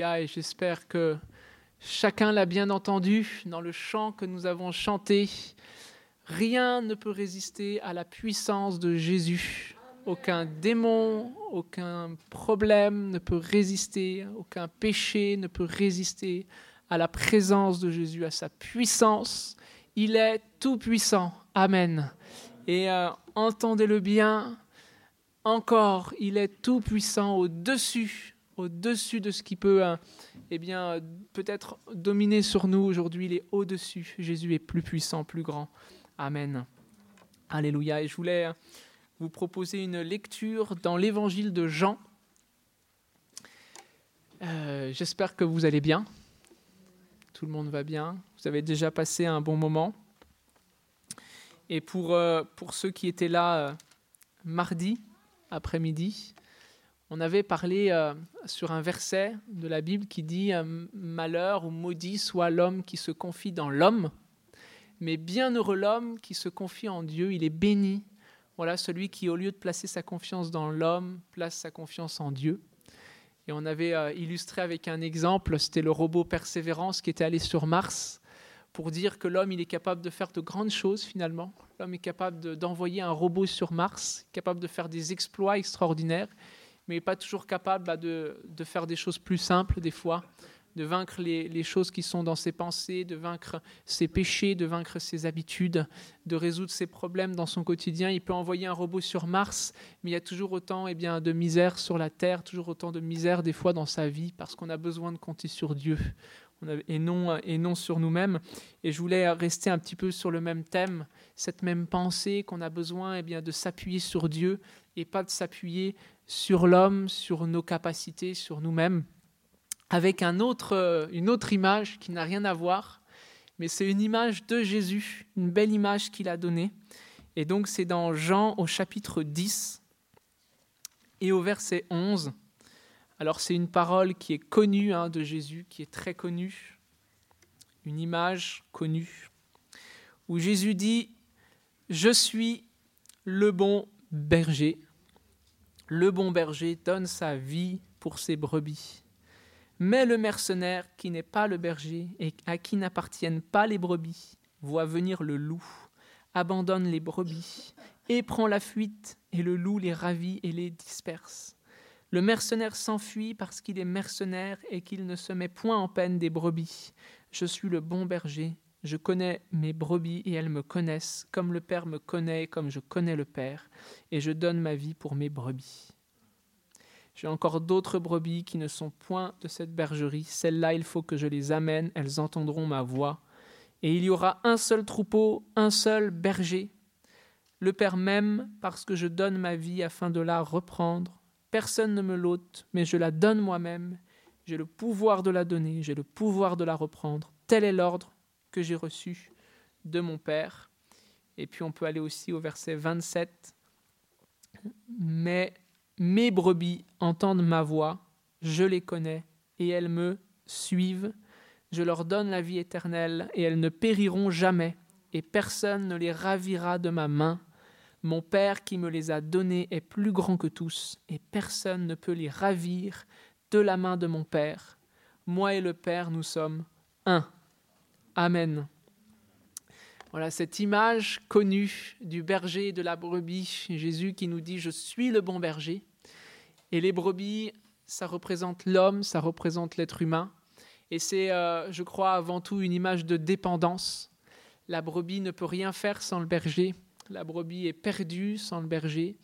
Et j'espère que chacun l'a bien entendu dans le chant que nous avons chanté. Rien ne peut résister à la puissance de Jésus. Aucun démon, aucun problème ne peut résister, aucun péché ne peut résister à la présence de Jésus, à sa puissance. Il est tout puissant. Amen. Et euh, entendez-le bien, encore, il est tout puissant au-dessus, au-dessus de ce qui peut, euh, eh bien, peut-être dominer sur nous aujourd'hui. Il est au-dessus. Jésus est plus puissant, plus grand. Amen. Alléluia. Et je voulais vous proposer une lecture dans l'évangile de Jean. Euh, j'espère que vous allez bien. Tout le monde va bien. Vous avez déjà passé un bon moment. Et pour, euh, pour ceux qui étaient là euh, mardi après-midi, on avait parlé sur un verset de la Bible qui dit Malheur ou maudit soit l'homme qui se confie dans l'homme, mais bienheureux l'homme qui se confie en Dieu, il est béni voilà celui qui, au lieu de placer sa confiance dans l'homme, place sa confiance en Dieu. Et on avait euh, illustré avec un exemple, c'était le robot Persévérance qui était allé sur Mars pour dire que l'homme il est capable de faire de grandes choses finalement. L'homme est capable d'envoyer un robot sur Mars, capable de faire des exploits extraordinaires, mais pas toujours capable bah, de, de, faire des choses plus simples des fois de vaincre les, choses qui sont dans ses pensées, de vaincre ses péchés, de vaincre ses habitudes, de résoudre ses problèmes dans son quotidien. Il peut envoyer un robot sur Mars, mais il y a toujours autant eh bien, de misère sur la Terre, toujours autant de misère des fois dans sa vie, parce qu'on a besoin de compter sur Dieu et non, et non sur nous-mêmes. Et je voulais rester un petit peu sur le même thème, cette même pensée qu'on a besoin eh bien, de s'appuyer sur Dieu et pas de s'appuyer sur l'homme, sur nos capacités, sur nous-mêmes avec une autre image qui n'a rien à voir, mais c'est une image de Jésus, une belle image qu'il a donnée. Et donc c'est dans Jean au chapitre 10 et au verset 11. Alors c'est une parole qui est connue hein, de Jésus, qui est très connue, une image connue, où Jésus dit, Je suis le bon berger. Le bon berger donne sa vie pour ses brebis. Mais le mercenaire, qui n'est pas le berger et à qui n'appartiennent pas les brebis, voit venir le loup, abandonne les brebis et prend la fuite, et le loup les ravit et les disperse. Le mercenaire s'enfuit parce qu'il est mercenaire et qu'il ne se met point en peine des brebis. Je suis le bon berger, je connais mes brebis et elles me connaissent, comme le Père me connaît, comme je connais le Père, et je donne ma vie pour mes brebis. J'ai encore d'autres brebis qui ne sont point de cette bergerie. Celles-là, il faut que je les amène, elles entendront ma voix. Et il y aura un seul troupeau, un seul berger. Le Père m'aime parce que je donne ma vie afin de la reprendre. Personne ne me l'ôte, mais je la donne moi-même. J'ai le pouvoir de la donner, j'ai le pouvoir de la reprendre. Tel est l'ordre que j'ai reçu de mon Père. Et puis on peut aller aussi au verset 27. Mais mes brebis entendent ma voix, je les connais, et elles me suivent. Je leur donne la vie éternelle, et elles ne périront jamais, et personne ne les ravira de ma main. Mon Père qui me les a données est plus grand que tous, et personne ne peut les ravir de la main de mon Père. Moi et le Père, nous sommes un. Amen. Voilà cette image connue du berger et de la brebis, Jésus qui nous dit Je suis le bon berger. Et les brebis, ça représente l'homme, ça représente l'être humain. Et c'est, euh, je crois, avant tout une image de dépendance. La brebis ne peut rien faire sans le berger. La brebis est perdue sans le berger.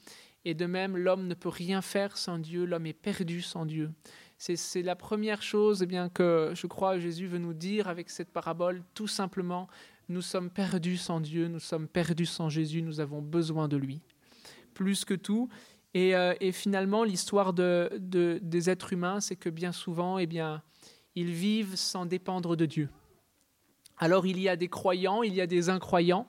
Et de même, l'homme ne peut rien faire sans Dieu. L'homme est perdu sans Dieu. C'est la première chose eh bien, que je crois Jésus veut nous dire avec cette parabole. Tout simplement, nous sommes perdus sans Dieu, nous sommes perdus sans Jésus, nous avons besoin de lui. Plus que tout, et, euh, finalement, l'histoire de, des êtres humains, c'est que bien souvent, eh bien, ils vivent sans dépendre de Dieu. Alors il y a des croyants, il y a des incroyants,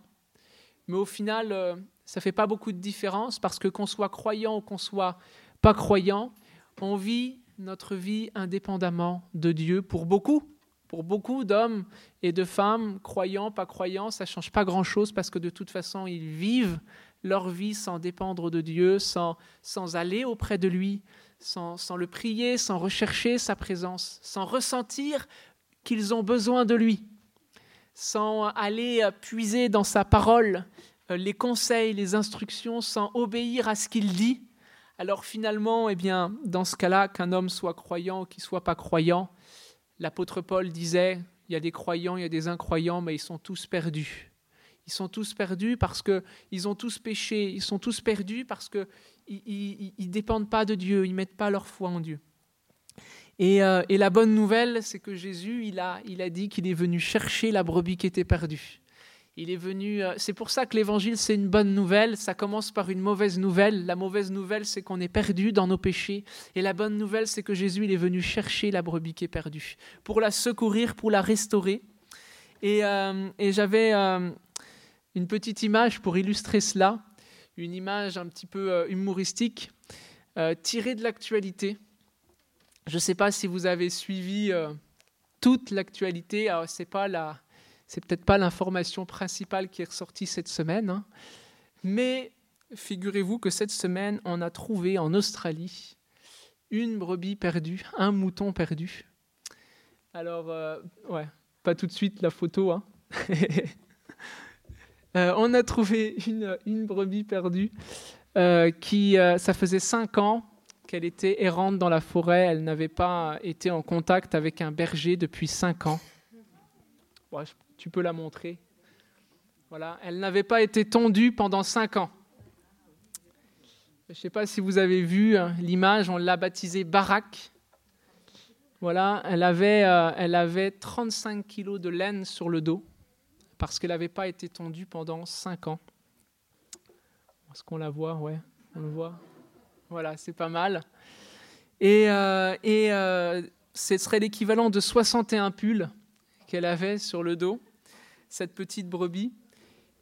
mais au final, euh, ça ne fait pas beaucoup de différence parce que qu'on soit croyant ou qu'on soit pas croyant, on vit notre vie indépendamment de Dieu pour beaucoup. Pour beaucoup d'hommes et de femmes, croyants, pas croyants, ça ne change pas grand-chose parce que de toute façon, ils vivent leur vie sans dépendre de Dieu, sans, sans aller auprès de lui, sans, sans le prier, sans rechercher sa présence, sans ressentir qu'ils ont besoin de lui, sans aller puiser dans sa parole les conseils, les instructions, sans obéir à ce qu'il dit, alors finalement, eh bien, dans ce cas-là, qu'un homme soit croyant ou qu'il soit pas croyant, l'apôtre Paul disait, il y a des croyants, il y a des incroyants, mais ils sont tous perdus. Ils sont tous perdus parce qu'ils ont tous péché. Ils sont tous perdus parce qu'ils ne dépendent pas de Dieu, ils ne mettent pas leur foi en Dieu. Et, euh, et la bonne nouvelle, c'est que Jésus, il a, il a dit qu'il est venu chercher la brebis qui était perdue. Il est venu. Euh, c'est pour ça que l'évangile, c'est une bonne nouvelle. Ça commence par une mauvaise nouvelle. La mauvaise nouvelle, c'est qu'on est perdu dans nos péchés. Et la bonne nouvelle, c'est que Jésus, il est venu chercher la brebis qui est perdue, pour la secourir, pour la restaurer. Et, euh, j'avais une petite image pour illustrer cela, une image un petit peu humoristique, tirée de l'actualité. Je ne sais pas si vous avez suivi toute l'actualité. Alors, c'est peut-être pas l'information principale qui est ressortie cette semaine, hein. mais figurez-vous que cette semaine, on a trouvé en Australie une brebis perdue, un mouton perdu. Alors, euh, ouais, pas tout de suite la photo. Hein. Euh, on a trouvé une, brebis perdue euh, qui, ça faisait cinq ans qu'elle était errante dans la forêt. Elle n'avait pas été en contact avec un berger depuis cinq ans. Tu peux la montrer. Voilà, elle n'avait pas été tondue pendant cinq ans. Je ne sais pas si vous avez vu hein, l'image, on l'a baptisée Barak. Voilà, elle avait, euh, elle avait 35 kilos de laine sur le dos parce qu'elle n'avait pas été tondue pendant cinq ans. Est-ce qu'on la voit? Ouais, on le voit. Voilà, c'est pas mal. Et, euh, euh, ce serait l'équivalent de 61 pulls qu'elle avait sur le dos cette petite brebis.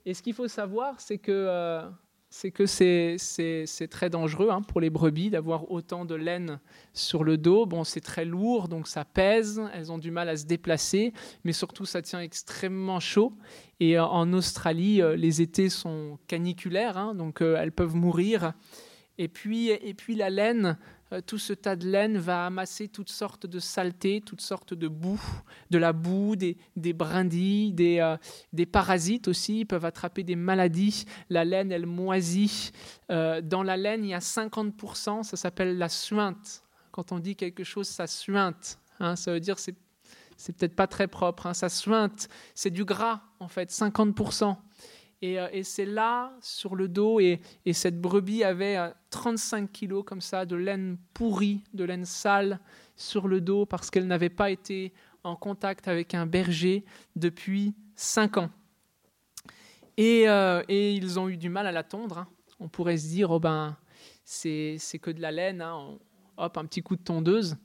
Et ce qu'il faut savoir, c'est que euh, c'est très dangereux hein, pour les brebis d'avoir autant de laine sur le dos. Bon, c'est très lourd, donc ça pèse, elles ont du mal à se déplacer, mais surtout ça tient extrêmement chaud. Et en Australie, les étés sont caniculaires, hein, donc elles peuvent mourir. Et puis, et puis la laine, euh, tout ce tas de laine va amasser toutes sortes de saletés, toutes sortes de boue, de la boue, des, brindilles, euh, des, parasites aussi, ils peuvent attraper des maladies. La laine, elle moisit. Euh, dans la laine, il y a 50%, ça s'appelle la suinte. Quand on dit quelque chose, ça suinte. Hein, ça veut dire c'est c'est peut-être pas très propre, hein, ça suinte, c'est du gras en fait, 50%. Euh, et, c'est là, sur le dos, et, cette brebis avait 35 euh, kilos comme ça de laine pourrie, de laine sale sur le dos parce qu'elle n'avait pas été en contact avec un berger depuis 5 ans. Euh, et, ils ont eu du mal à la tondre. Hein. On pourrait se dire, oh ben, c'est que de la laine, hein. hop, un petit coup de tondeuse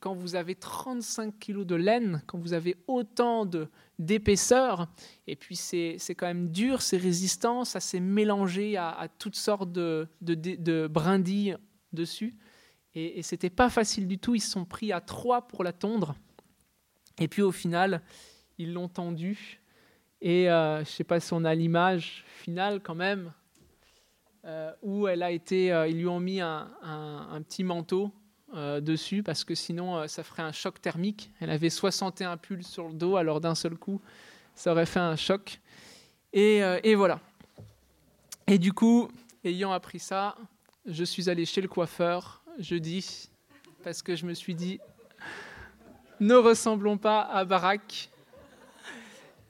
quand vous avez 35 kilos de laine, quand vous avez autant de, d'épaisseur, et puis c'est, quand même dur, c'est résistant, ça s'est mélangé à, toutes sortes de, de, brindilles dessus. Et, et c'était pas facile du tout, ils se sont pris à trois pour la tondre. Et puis au final, ils l'ont tendue. Et euh, je ne sais pas si on a l'image finale quand même, euh, où elle a été, euh, ils lui ont mis un, un petit manteau euh, dessus parce que sinon euh, ça ferait un choc thermique. Elle avait 61 pulls sur le dos, alors d'un seul coup ça aurait fait un choc. Et, euh, et, voilà. Et du coup, ayant appris ça, je suis allé chez le coiffeur jeudi parce que je me suis dit ne ressemblons pas à Barak.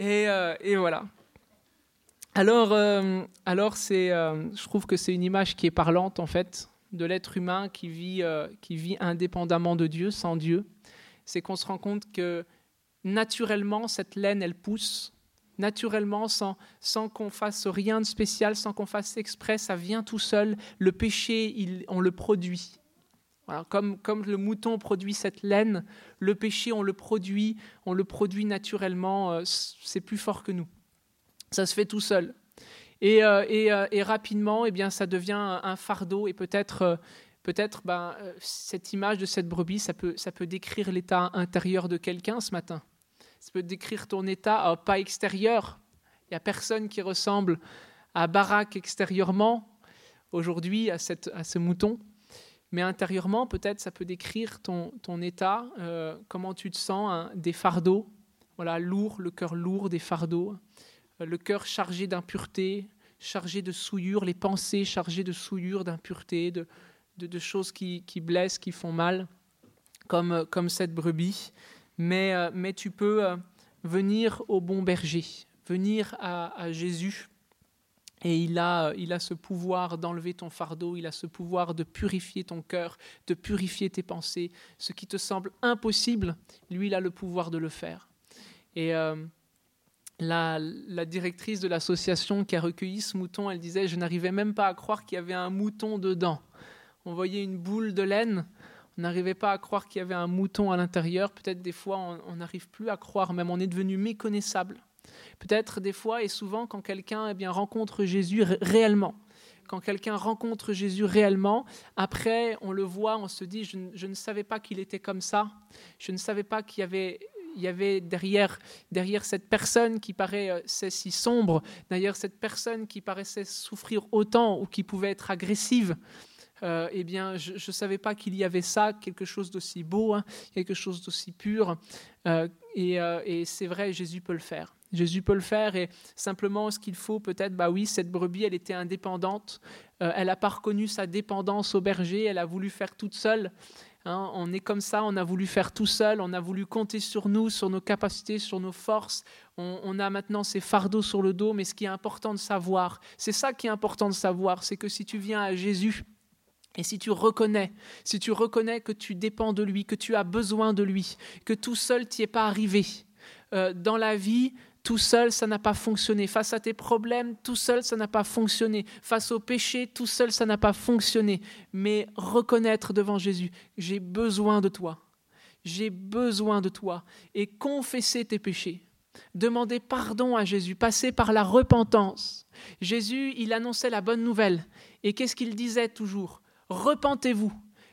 Et, et voilà. Alors, alors c'est, je trouve que c'est une image qui est parlante en fait de l'être humain qui vit, euh, qui vit indépendamment de Dieu, sans Dieu, c'est qu'on se rend compte que naturellement, cette laine, elle pousse. Naturellement, sans, sans qu'on fasse rien de spécial, sans qu'on fasse exprès, ça vient tout seul. Le péché, il, on le produit. comme, comme le mouton produit cette laine, le péché, on le produit, on le produit naturellement, euh, c'est plus fort que nous. Ça se fait tout seul. Et, euh, euh, et, rapidement, eh bien, ça devient un fardeau et peut-être euh, peut-être ben, cette image de cette brebis, ça peut, ça peut décrire l'état intérieur de quelqu'un ce matin. Ça peut décrire ton état, pas extérieur. Il n'y a personne qui ressemble à Barak extérieurement aujourd'hui, à, à ce mouton. mais intérieurement, peut-être ça peut décrire ton, état, comment tu te sens, hein, des fardeaux, voilà, lourd, le cœur lourd des fardeaux, le cœur chargé d'impureté, chargé de souillure, les pensées chargées de souillure, d'impureté, de, choses qui, blessent, qui font mal, comme, cette brebis. Mais, euh, tu peux venir au bon berger, venir à, à Jésus et il a, il a ce pouvoir d'enlever ton fardeau, il a ce pouvoir de purifier ton cœur, de purifier tes pensées. Ce qui te semble impossible, lui, il a le pouvoir de le faire. Et euh, la, directrice de l'association qui a recueilli ce mouton, elle disait, je n'arrivais même pas à croire qu'il y avait un mouton dedans. On voyait une boule de laine, on n'arrivait pas à croire qu'il y avait un mouton à l'intérieur. Peut-être des fois, on n'arrive plus à croire, même on est devenu méconnaissable. Peut-être des fois et souvent quand quelqu'un eh bien, rencontre Jésus réellement. Quand quelqu'un rencontre Jésus réellement, après on le voit, on se dit, je, ne savais pas qu'il était comme ça, je ne savais pas qu'il y avait il y avait derrière, derrière cette personne qui paraissait euh, si sombre, derrière cette personne qui paraissait souffrir autant ou qui pouvait être agressive, euh, eh bien, je ne savais pas qu'il y avait ça, quelque chose d'aussi beau, hein, quelque chose d'aussi pur. Euh, et, c'est vrai, Jésus peut le faire. Jésus peut le faire et simplement ce qu'il faut peut-être, bah oui, cette brebis, elle était indépendante, elle n'a pas reconnu sa dépendance au berger, elle a voulu faire toute seule. Hein. on est comme ça, on a voulu faire tout seul, on a voulu compter sur nous, sur nos capacités, sur nos forces. On, a maintenant ces fardeaux sur le dos, mais ce qui est important de savoir, c'est ça qui est important de savoir, c'est que si tu viens à Jésus, et si tu reconnais, si tu reconnais que tu dépends de lui, que tu as besoin de lui, que tout seul t'y es pas arrivé, euh, dans la vie, tout seul, ça n'a pas fonctionné. Face à tes problèmes, tout seul, ça n'a pas fonctionné. Face au péché, tout seul, ça n'a pas fonctionné. Mais reconnaître devant Jésus, j'ai besoin de toi. J'ai besoin de toi. Et confesser tes péchés. Demander pardon à Jésus, passer par la repentance. Jésus, il annonçait la bonne nouvelle. Et qu'est-ce qu'il disait toujours? Repentez-vous,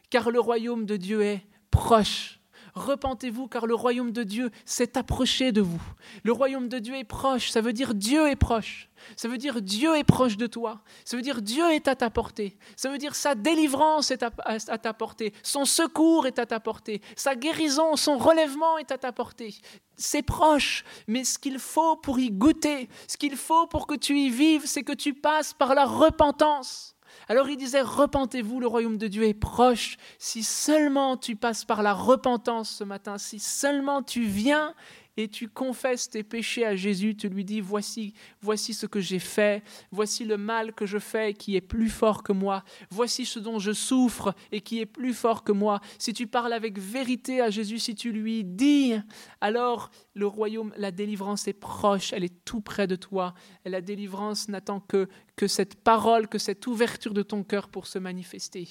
car le royaume de Dieu est proche. Repentez-vous car le royaume de Dieu s'est approché de vous. Le royaume de Dieu est proche, ça veut dire Dieu est proche. Ça veut dire Dieu est proche de toi. Ça veut dire Dieu est à ta portée. Ça veut dire sa délivrance est à, ta portée. Son secours est à ta portée. Sa guérison, son relèvement est à ta portée. C'est proche, mais ce qu'il faut pour y goûter, ce qu'il faut pour que tu y vives, c'est que tu passes par la repentance. Alors il disait, repentez-vous, le royaume de Dieu est proche. Si seulement tu passes par la repentance ce matin, si seulement tu viens et tu confesses tes péchés à Jésus, tu lui dis, voici, voici ce que j'ai fait, voici le mal que je fais qui est plus fort que moi, voici ce dont je souffre et qui est plus fort que moi. Si tu parles avec vérité à Jésus, si tu lui dis, alors le royaume, la délivrance est proche, elle est tout près de toi. La délivrance n'attend que, que cette parole, que cette ouverture de ton cœur pour se manifester.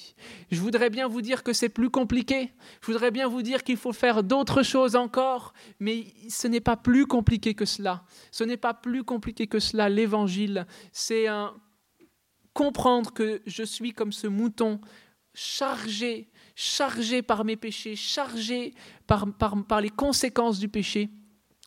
Je voudrais bien vous dire que c'est plus compliqué. Je voudrais bien vous dire qu'il faut faire d'autres choses encore, mais ce n'est pas plus compliqué que cela. Ce n'est pas plus compliqué que cela. L'évangile, c'est comprendre que je suis comme ce mouton chargé, chargé par mes péchés, chargé par, par, par les conséquences du péché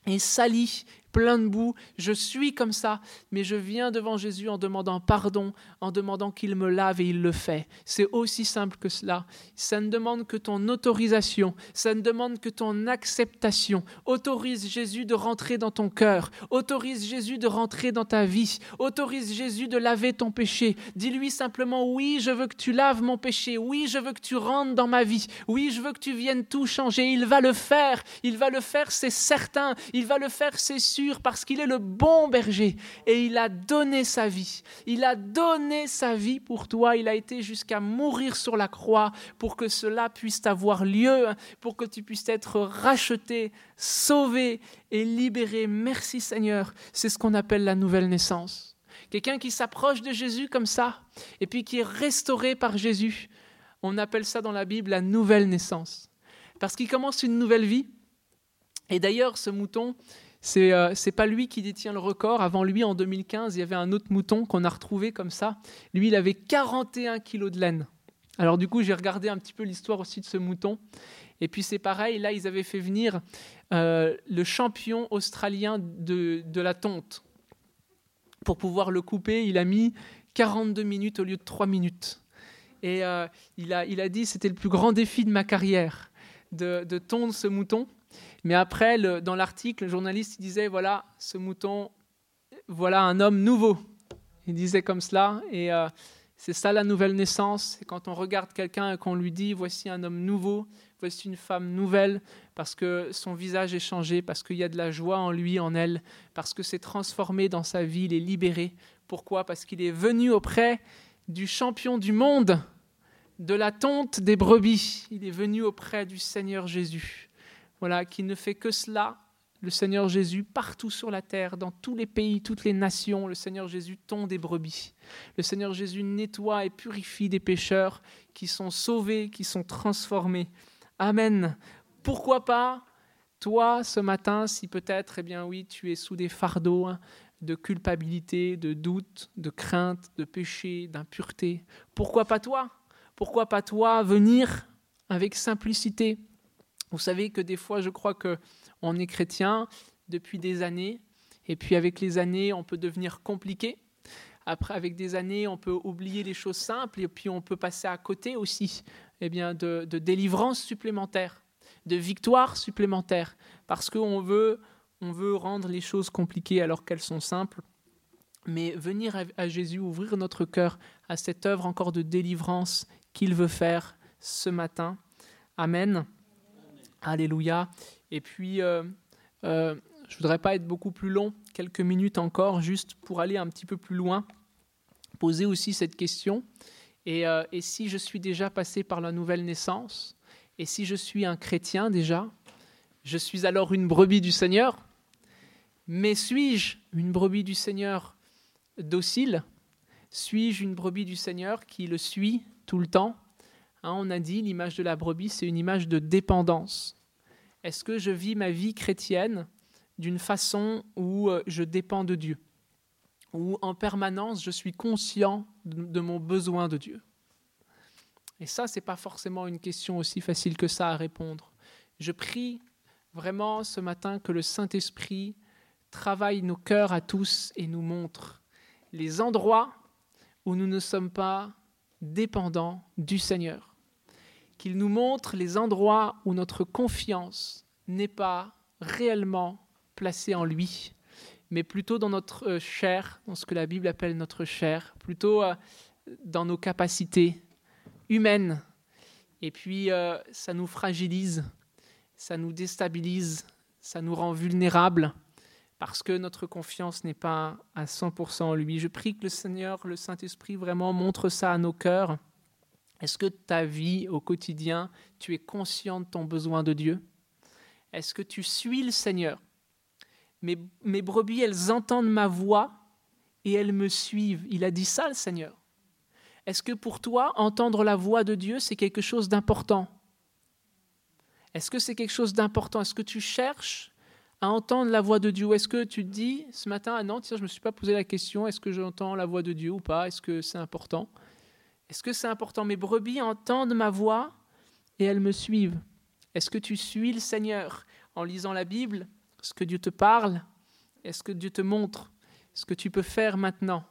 et sali plein de boue, je suis comme ça, mais je viens devant Jésus en demandant pardon, en demandant qu'il me lave et il le fait. C'est aussi simple que cela. Ça ne demande que ton autorisation, ça ne demande que ton acceptation. Autorise Jésus de rentrer dans ton cœur, autorise Jésus de rentrer dans ta vie, autorise Jésus de laver ton péché. Dis-lui simplement oui, je veux que tu laves mon péché, oui, je veux que tu rentres dans ma vie, oui, je veux que tu viennes tout changer. Il va le faire, il va le faire, c'est certain, il va le faire, c'est sûr parce qu'il est le bon berger et il a donné sa vie. Il a donné sa vie pour toi. Il a été jusqu'à mourir sur la croix pour que cela puisse avoir lieu, pour que tu puisses être racheté, sauvé et libéré. Merci Seigneur. C'est ce qu'on appelle la nouvelle naissance. Quelqu'un qui s'approche de Jésus comme ça et puis qui est restauré par Jésus. On appelle ça dans la Bible la nouvelle naissance. Parce qu'il commence une nouvelle vie. Et d'ailleurs, ce mouton, c'est euh, pas lui qui détient le record. Avant lui, en 2015, il y avait un autre mouton qu'on a retrouvé comme ça. Lui, il avait 41 kilos de laine. Alors du coup, j'ai regardé un petit peu l'histoire aussi de ce mouton. Et puis c'est pareil, là, ils avaient fait venir euh, le champion australien de, la tonte. Pour pouvoir le couper, il a mis 42 minutes au lieu de 3 minutes. Et euh, il, a, il a dit c'était le plus grand défi de ma carrière, de, de tondre ce mouton. Mais après, dans l'article, le journaliste disait voilà, ce mouton, voilà un homme nouveau. Il disait comme cela. Et euh, c'est ça la nouvelle naissance. C'est quand on regarde quelqu'un et qu'on lui dit voici un homme nouveau, voici une femme nouvelle, parce que son visage est changé, parce qu'il y a de la joie en lui, en elle, parce que c'est transformé dans sa vie, il est libéré. Pourquoi? Parce qu'il est venu auprès du champion du monde, de la tonte des brebis. Il est venu auprès du Seigneur Jésus. Voilà, qui ne fait que cela, le Seigneur Jésus, partout sur la terre, dans tous les pays, toutes les nations, le Seigneur Jésus tond des brebis. Le Seigneur Jésus nettoie et purifie des pécheurs qui sont sauvés, qui sont transformés. Amen. Pourquoi pas toi ce matin, si peut-être, eh bien oui, tu es sous des fardeaux, hein, de culpabilité, de doute, de crainte, de péché, d'impureté. Pourquoi pas toi? Pourquoi pas toi venir avec simplicité? Vous savez que des fois, je crois que on est chrétien depuis des années, et puis avec les années, on peut devenir compliqué. Après, avec des années, on peut oublier les choses simples, et puis on peut passer à côté aussi eh bien, de, délivrance supplémentaire, de victoire supplémentaire, parce qu'on veut on veut rendre les choses compliquées alors qu'elles sont simples. Mais venir à Jésus, ouvrir notre cœur à cette œuvre encore de délivrance qu'il veut faire ce matin. Amen. Alléluia. Et puis, euh, euh, je ne voudrais pas être beaucoup plus long, quelques minutes encore, juste pour aller un petit peu plus loin, poser aussi cette question. Euh, et si je suis déjà passé par la nouvelle naissance, et si je suis un chrétien déjà, je suis alors une brebis du Seigneur? Mais suis-je une brebis du Seigneur docile? Suis-je une brebis du Seigneur qui le suit tout le temps? Hein, On a dit l'image de la brebis, c'est une image de dépendance. Est-ce que je vis ma vie chrétienne d'une façon où euh, je dépends de Dieu? Où en permanence je suis conscient de mon besoin de Dieu? Et ça, ce n'est pas forcément une question aussi facile que ça à répondre. Je prie vraiment ce matin que le Saint-Esprit travaille nos cœurs à tous et nous montre les endroits où nous ne sommes pas dépendants du Seigneur. Qu'il nous montre les endroits où notre confiance n'est pas réellement placée en lui, mais plutôt dans notre euh, chair, dans ce que la Bible appelle notre chair, plutôt euh, dans nos capacités humaines. Et puis, euh, ça nous fragilise, ça nous déstabilise, ça nous rend vulnérables parce que notre confiance n'est pas à 100% en lui. Je prie que le Seigneur, le Saint-Esprit, vraiment montre ça à nos cœurs. Est-ce que ta vie au quotidien, tu es conscient de ton besoin de Dieu? Est-ce que tu suis le Seigneur? Mes, mes brebis, elles entendent ma voix et elles me suivent. Il a dit ça, le Seigneur. Est-ce que pour toi, entendre la voix de Dieu, c'est quelque chose d'important? Est-ce que c'est quelque chose d'important? Est-ce que tu cherches à entendre la voix de Dieu. Est-ce que tu te dis ce matin, ah non, tiens, je ne me suis pas posé la question, est-ce que j'entends la voix de Dieu ou pas? Est-ce que c'est important? Est-ce que c'est important? Mes brebis entendent ma voix et elles me suivent. Est-ce que tu suis le Seigneur en lisant la Bible? Est-ce que Dieu te parle? Est-ce que Dieu te montre? Ce que tu peux faire maintenant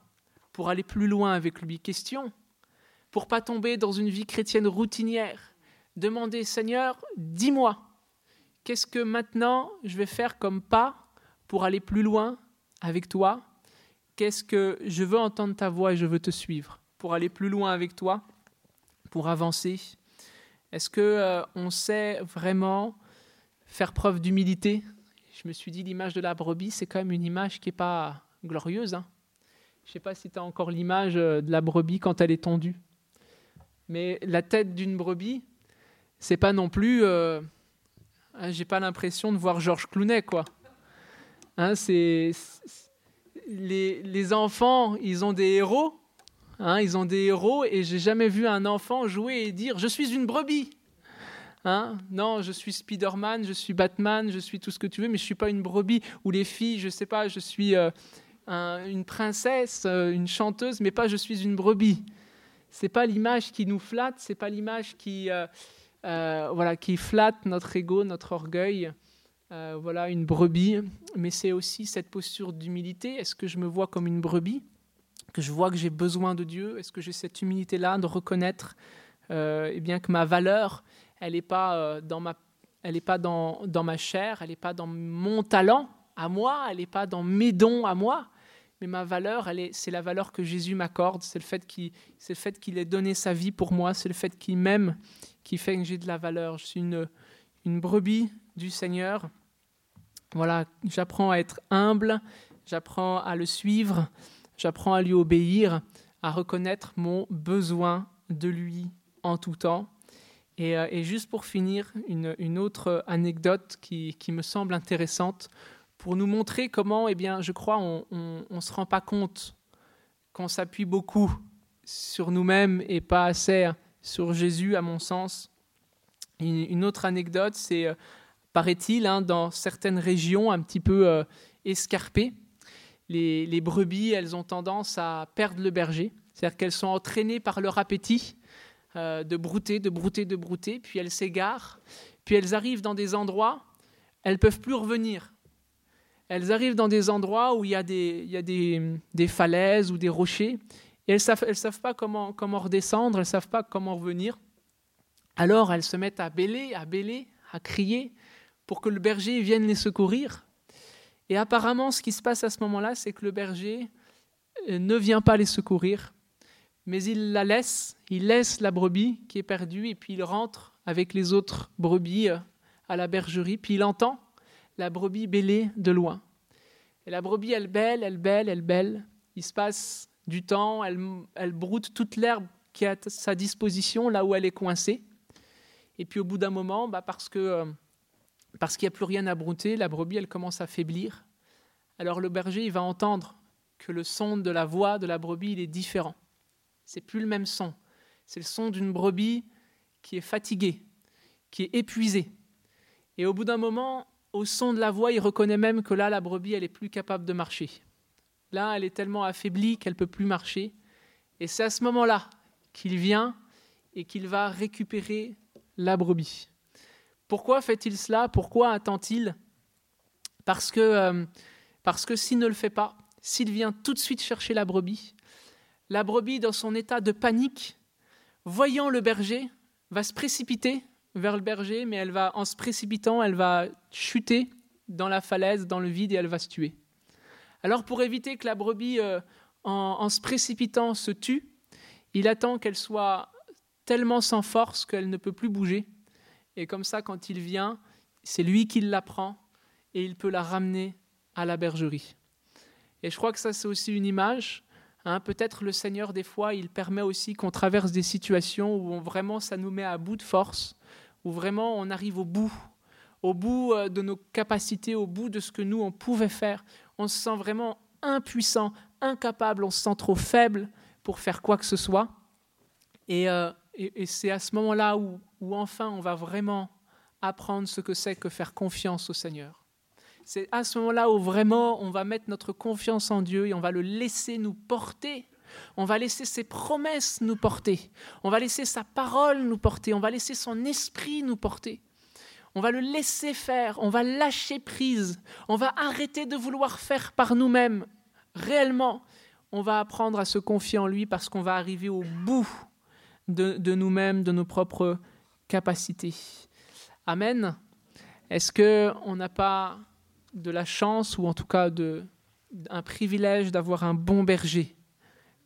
pour aller plus loin avec lui? Question. Pour pas tomber dans une vie chrétienne routinière. Demandez, Seigneur, dis-moi, qu'est-ce que maintenant je vais faire comme pas pour aller plus loin avec toi? Qu'est-ce que je veux entendre ta voix et je veux te suivre pour aller plus loin avec toi, pour avancer? Est-ce que euh, on sait vraiment faire preuve d'humilité? Je me suis dit l'image de la brebis, c'est quand même une image qui n'est pas glorieuse. Hein. je ne sais pas si tu as encore l'image euh, de la brebis quand elle est tondue. Mais la tête d'une brebis, c'est pas non plus euh, j'ai pas l'impression de voir Georges Clounet, quoi. Hein, les, enfants, ils ont des héros, hein, ils ont des héros, et j'ai jamais vu un enfant jouer et dire je suis une brebis. Hein non, je suis Spider-Man, je suis Batman, je suis tout ce que tu veux, mais je suis pas une brebis. Ou les filles, je sais pas, je suis euh, une princesse, euh, une chanteuse, mais pas je suis une brebis. C'est pas l'image qui nous flatte, c'est pas l'image qui euh, euh, voilà, qui flatte notre ego, notre orgueil. Euh, voilà, une brebis, mais c'est aussi cette posture d'humilité. Est-ce que je me vois comme une brebis? Que je vois que j'ai besoin de Dieu? Est-ce que j'ai cette humilité-là de reconnaître euh, eh bien que ma valeur, elle n'est pas, dans, ma, elle est pas dans, dans ma chair, elle n'est pas dans mon talent à moi, elle n'est pas dans mes dons à moi, mais ma valeur, c'est la valeur que Jésus m'accorde, c'est le fait qu'il, ait donné sa vie pour moi, c'est le fait qu'il m'aime qui fait que j'ai de la valeur. Je suis une, une brebis du Seigneur. Voilà, j'apprends à être humble, j'apprends à le suivre, J'apprends à lui obéir, à reconnaître mon besoin de lui en tout temps. Et, euh, juste pour finir, une, autre anecdote qui, me semble intéressante pour nous montrer comment, eh bien, je crois, on ne se rend pas compte qu'on s'appuie beaucoup sur nous-mêmes et pas assez sur Jésus, à mon sens. Une, autre anecdote, c'est, euh, paraît-il, hein, dans certaines régions un petit peu euh, escarpées, les, brebis, elles ont tendance à perdre le berger. C'est-à-dire qu'elles sont entraînées par leur appétit euh, de brouter, de brouter, de brouter, puis elles s'égarent, puis elles arrivent dans des endroits, elles peuvent plus revenir. Elles arrivent dans des endroits où il y a des, falaises ou des rochers, et elles ne savent pas comment, comment redescendre, elles ne savent pas comment revenir. Alors elles se mettent à bêler, à bêler, à crier pour que le berger vienne les secourir. Et apparemment, ce qui se passe à ce moment-là, c'est que le berger euh, ne vient pas les secourir, mais il la laisse, il laisse la brebis qui est perdue, et puis il rentre avec les autres brebis euh, à la bergerie, puis il entend la brebis bêler de loin. Et la brebis, elle bêle, elle bêle, elle bêle. Il se passe du temps, elle, broute toute l'herbe qui est à sa disposition, là où elle est coincée. Et puis au bout d'un moment, bah parce euh, parce qu'il n'y a plus rien à brouter, la brebis, elle commence à faiblir. Alors le berger, il va entendre que le son de la voix de la brebis, il est différent. C'est plus le même son. C'est le son d'une brebis qui est fatiguée, qui est épuisée. Et au bout d'un moment, au son de la voix, il reconnaît même que là, la brebis, elle est plus capable de marcher. Là, elle est tellement affaiblie qu'elle peut plus marcher. Et c'est à ce moment-là qu'il vient et qu'il va récupérer la brebis. Pourquoi fait-il cela? Pourquoi attend-il? Parce que, euh, parce que s'il ne le fait pas, s'il vient tout de suite chercher la brebis, la brebis, dans son état de panique, voyant le berger, va se précipiter vers le berger, mais elle va, en se précipitant, elle va chuter dans la falaise, dans le vide, et elle va se tuer. Alors pour éviter que la brebis, euh, en, se précipitant, se tue, il attend qu'elle soit tellement sans force qu'elle ne peut plus bouger, et comme ça, quand il vient, c'est lui qui la prend et il peut la ramener à la bergerie. Et je crois que ça, c'est aussi une image. Hein. Peut-être le Seigneur, des fois, il permet aussi qu'on traverse des situations où vraiment ça nous met à bout de force, où vraiment on arrive au bout, au bout euh, de nos capacités, au bout de ce que nous, on pouvait faire. On se sent vraiment impuissant, incapable, on se sent trop faible pour faire quoi que ce soit. Et, euh, et c'est à ce moment-là où où enfin on va vraiment apprendre ce que c'est que faire confiance au Seigneur. C'est à ce moment-là où vraiment on va mettre notre confiance en Dieu et on va le laisser nous porter. On va laisser ses promesses nous porter. On va laisser sa parole nous porter. On va laisser son esprit nous porter. On va le laisser faire. On va lâcher prise. On va arrêter de vouloir faire par nous-mêmes. Réellement, on va apprendre à se confier en lui parce qu'on va arriver au bout de, nous-mêmes, de nos propres capacité. Amen. Est-ce qu'on n'a pas de la chance, ou en tout cas de, un privilège d'avoir un bon berger,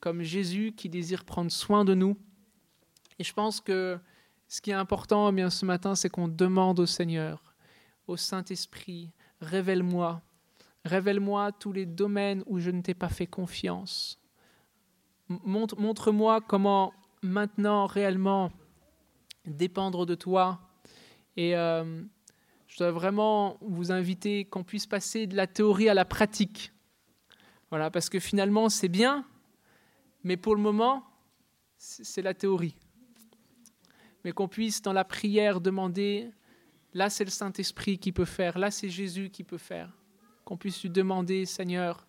comme Jésus qui désire prendre soin de nous Et je pense que ce qui est important eh bien, ce matin, c'est qu'on demande au Seigneur, au Saint-Esprit, révèle-moi, révèle-moi tous les domaines où je ne t'ai pas fait confiance. Montre-moi comment maintenant réellement dépendre de toi. Et euh, je dois vraiment vous inviter qu'on puisse passer de la théorie à la pratique. Voilà, parce que finalement, c'est bien, mais pour le moment, c'est la théorie. Mais qu'on puisse, dans la prière, demander, là c'est le Saint-Esprit qui peut faire, là c'est Jésus qui peut faire. Qu'on puisse lui demander, Seigneur,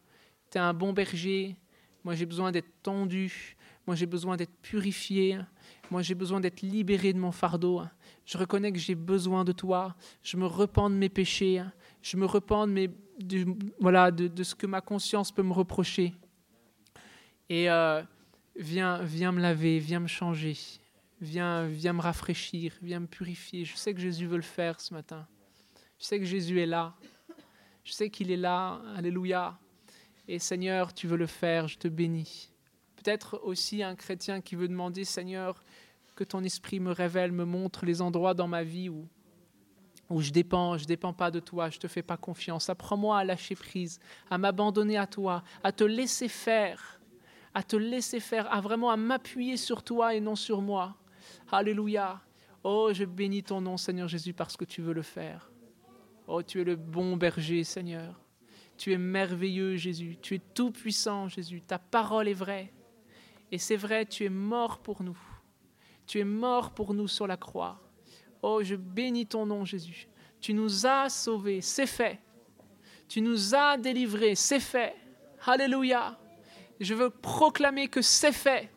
tu es un bon berger, moi j'ai besoin d'être tendu, moi j'ai besoin d'être purifié, moi, j'ai besoin d'être libéré de mon fardeau. Je reconnais que j'ai besoin de toi. Je me repens de mes péchés. Je me repens de, voilà, de, ce que ma conscience peut me reprocher. Et euh, viens, viens me laver, viens me changer, viens, viens me rafraîchir, viens me purifier. Je sais que Jésus veut le faire ce matin. Je sais que Jésus est là. Je sais qu'il est là. Alléluia. Et Seigneur, tu veux le faire, je te bénis. Peut-être aussi un chrétien qui veut demander, Seigneur, que ton esprit me révèle, me montre les endroits dans ma vie où, où je dépends, je dépends pas de toi, je te fais pas confiance. Apprends-moi à lâcher prise, à m'abandonner à toi, à te laisser faire, à te laisser faire, à vraiment à m'appuyer sur toi et non sur moi. Alléluia. Oh, je bénis ton nom, Seigneur Jésus, parce que tu veux le faire. Oh, tu es le bon berger, Seigneur. Tu es merveilleux, Jésus. Tu es tout puissant, Jésus. Ta parole est vraie. Et c'est vrai, tu es mort pour nous. Tu es mort pour nous sur la croix. Oh, je bénis ton nom, Jésus. Tu nous as sauvés, c'est fait. Tu nous as délivrés, c'est fait. Alléluia. Je veux proclamer que c'est fait.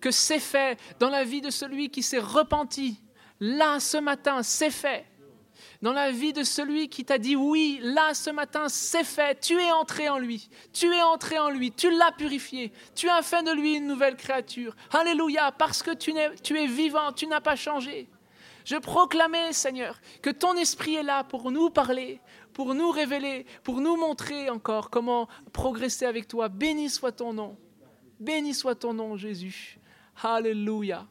Que c'est fait dans la vie de celui qui s'est repenti. Là, ce matin, c'est fait dans la vie de celui qui t'a dit oui, là ce matin, c'est fait, tu es entré en lui, tu es entré en lui, tu l'as purifié, tu as fait de lui une nouvelle créature. Alléluia, parce que tu, es, tu es vivant, tu n'as pas changé. Je proclamais, Seigneur, que ton esprit est là pour nous parler, pour nous révéler, pour nous montrer encore comment progresser avec toi. Béni soit ton nom. Béni soit ton nom, Jésus. Alléluia.